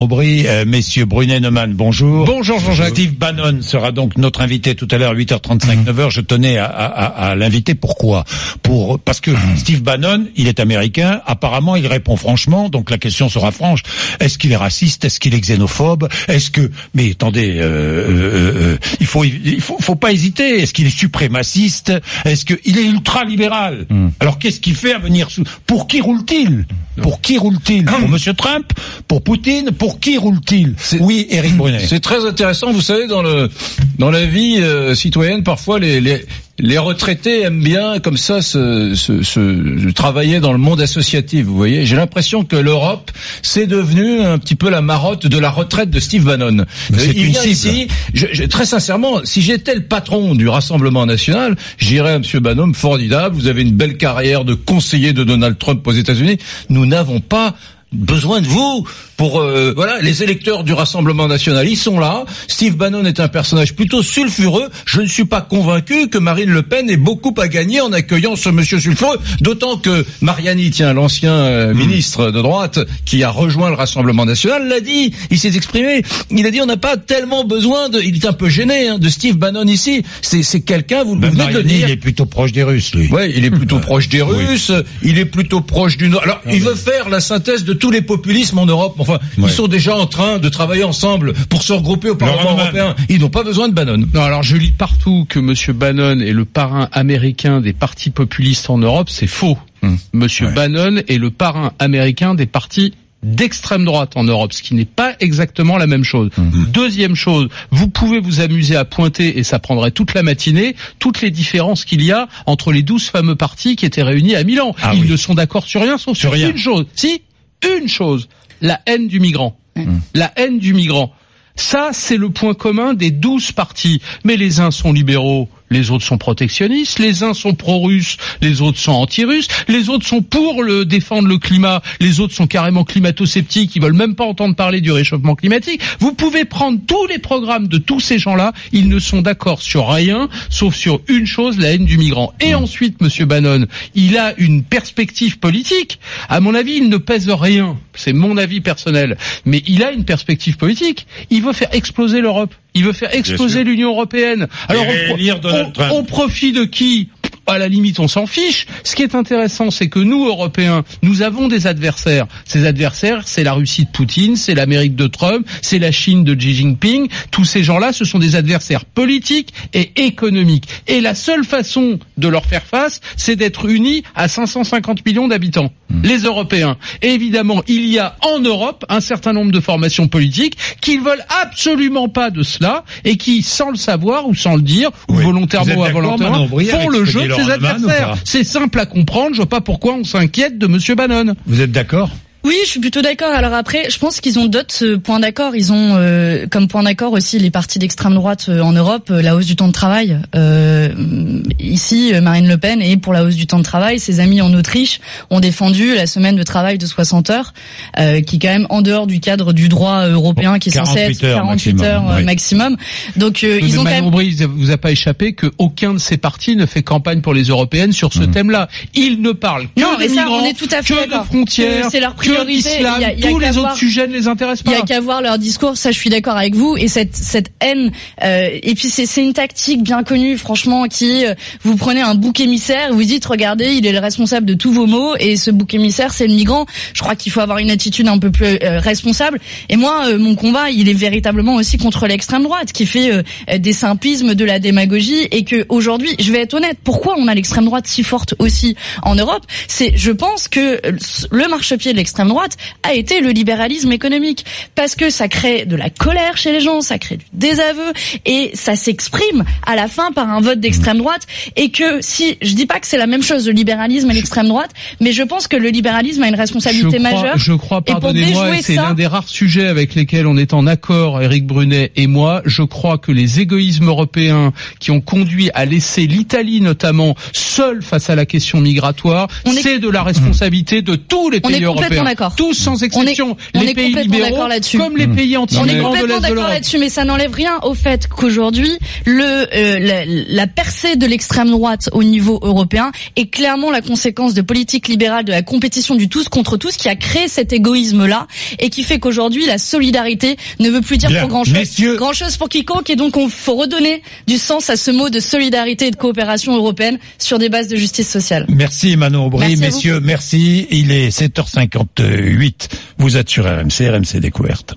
Aubry, euh, messieurs Brunet Neumann, bonjour. Bonjour Jean-Jacques. Steve Bannon sera donc notre invité tout à l'heure, 8h35, 9h. Je tenais à, à, à l'inviter. Pourquoi? Pour Parce que Steve Bannon, il est américain. Apparemment, il répond franchement. Donc la question sera franche. Est-ce qu'il est raciste? Est-ce qu'il est xénophobe? Est-ce que... Mais attendez, euh, euh, euh, il faut il faut, faut pas hésiter. Est-ce qu'il est suprémaciste? Est-ce qu'il est ultra-libéral? Hmm. Alors qu'est-ce qu'il fait à venir sous... Pour qui roule-t-il? Pour qui roule-t-il? Pour Monsieur Trump? Pour Poutine? Pour qui roule-t-il Oui, Éric Brunet. C'est très intéressant, vous savez, dans le dans la vie euh, citoyenne, parfois les, les les retraités aiment bien comme ça se, se, se- travailler dans le monde associatif. Vous voyez, j'ai l'impression que l'Europe c'est devenu un petit peu la marotte de la retraite de Steve Bannon. C'est il vient ici. Je, je- très sincèrement, si j'étais le patron du Rassemblement national, j'irais à Monsieur Bannon, formidable. Vous avez une belle carrière de conseiller de Donald Trump aux États-Unis. Nous n'avons pas besoin de vous pour euh, voilà les électeurs du Rassemblement national ils sont là. Steve Bannon est un personnage plutôt sulfureux. Je ne suis pas convaincu que Marine Le Pen ait beaucoup à gagner en accueillant ce monsieur sulfureux d'autant que Mariani tiens l'ancien euh, ministre de droite qui a rejoint le Rassemblement national l'a dit. Il s'est exprimé. Il a dit on n'a pas tellement besoin de il est un peu gêné hein, de Steve Bannon ici. C'est c'est quelqu'un vous Ben, venez de dire. il est plutôt proche des Russes, lui. Ouais, il est plutôt proche des Russes, il est plutôt proche du Nord. Alors, il veut faire la synthèse de tous les populismes en Europe. Enfin, Ouais. ils sont déjà en train de travailler ensemble pour se regrouper au Parlement européen. Ils n'ont pas besoin de Bannon. Non, alors je lis partout que Monsieur Bannon est le parrain américain des partis populistes en Europe, c'est faux. Hmm. Monsieur Ouais. Bannon est le parrain américain des partis d'extrême droite en Europe, ce qui n'est pas exactement la même chose. Hmm. Deuxième chose, vous pouvez vous amuser à pointer, et ça prendrait toute la matinée, toutes les différences qu'il y a entre les douze fameux partis qui étaient réunis à Milan. Ah Ils oui. ne sont d'accord sur rien, sauf Sur sur, rien. une chose. Si, une chose, la haine du migrant. La haine du migrant. Ça, c'est le point commun des douze partis. Mais les uns sont libéraux, les autres sont protectionnistes, les uns sont pro-russes, les autres sont anti-russes, les autres sont pour le défendre le climat, les autres sont carrément climato-sceptiques, ils veulent même pas entendre parler du réchauffement climatique. Vous pouvez prendre tous les programmes de tous ces gens-là, ils ne sont d'accord sur rien, sauf sur une chose, la haine du migrant. Et ensuite, Monsieur Bannon, il a une perspective politique. À mon avis, il ne pèse rien. C'est mon avis personnel. Mais il a une perspective politique. Il veut faire exploser l'Europe. Il veut faire exploser l'Union européenne. Alors, au pro- de qui? À la limite, on s'en fiche. Ce qui est intéressant, c'est que nous, Européens, nous avons des adversaires. Ces adversaires, c'est la Russie de Poutine, c'est l'Amérique de Trump, c'est la Chine de Xi Jinping. Tous ces gens-là, ce sont des adversaires politiques et économiques. Et la seule façon de leur faire face, c'est d'être unis à 550 millions d'habitants, les Européens. Et évidemment, il y a en Europe un certain nombre de formations politiques qui ne veulent absolument pas de cela et qui, sans le savoir ou sans le dire, ou Oui. Volontairement ou involontairement, font le jeu ses adversaires. C'est simple à comprendre. Je vois pas pourquoi on s'inquiète de Monsieur Bannon. Vous êtes d'accord? Oui, je suis plutôt d'accord. Alors après, je pense qu'ils ont d'autres euh, points d'accord. Ils ont euh, comme point d'accord aussi les partis d'extrême droite euh, en Europe, euh, la hausse du temps de travail. Euh, ici, Marine Le Pen est pour la hausse du temps de travail. Ses amis en Autriche ont défendu la semaine de travail de 60 heures, euh, qui est quand même en dehors du cadre du droit européen, qui est censé 48 être heures 48 maximum, heures euh, oui. maximum. Donc euh, Mais ils ont quand même vous a pas échappé que aucun de ces partis ne fait campagne pour les européennes sur ce thème-là. Ils ne parlent que Non, de mais ça, migrants, on est tout à fait que de frontières, Que c'est leur que. Il il a Tous les voir- autres sujets ne les intéressent Il y pas. a qu'à voir leur discours, ça je suis d'accord avec vous. Et cette cette haine, euh, et puis c'est c'est une tactique bien connue, franchement, qui euh, vous prenez un bouc émissaire, vous dites regardez, il est le responsable de tous vos maux, et ce bouc émissaire c'est le migrant. Je crois qu'il faut avoir une attitude un peu plus euh, responsable. Et moi, euh, mon combat, il est véritablement aussi contre l'extrême droite, qui fait euh, des simpismes, de la démagogie, et que aujourd'hui, je vais être honnête, pourquoi on a l'extrême droite si forte aussi en Europe? C'est, je pense que le marchepied de l'extrême droite a été le libéralisme économique parce que ça crée de la colère chez les gens, ça crée du désaveu et ça s'exprime à la fin par un vote d'extrême droite et que si je dis pas que c'est la même chose le libéralisme et l'extrême droite, mais je pense que le libéralisme a une responsabilité je crois, majeure. Je crois, Et pour pardonnez-moi, c'est ça- l'un des rares sujets avec lesquels on est en accord, Éric Brunet et moi. Je crois que les égoïsmes européens qui ont conduit à laisser l'Italie notamment seule face à la question migratoire, est- c'est de la responsabilité de tous les pays européens. D'accord. Tous sans exception. on les est pays complètement libéraux, d'accord là-dessus. comme les Mmh. pays On est complètement d'accord là-dessus, mais ça n'enlève rien au fait qu'aujourd'hui, le euh, la, la percée de l'extrême droite au niveau européen est clairement la conséquence de politiques libérales, de la compétition du tous contre tous, qui a créé cet égoïsme-là et qui fait qu'aujourd'hui la solidarité ne veut plus dire Bien. pour grand chose, Messieurs. grand chose pour quiconque, et donc on faut redonner du sens à ce mot de solidarité et de coopération européenne sur des bases de justice sociale. Merci Manon Aubry, Merci messieurs, merci. Il est 7h58. Vous êtes sur RMC, RMC Découverte.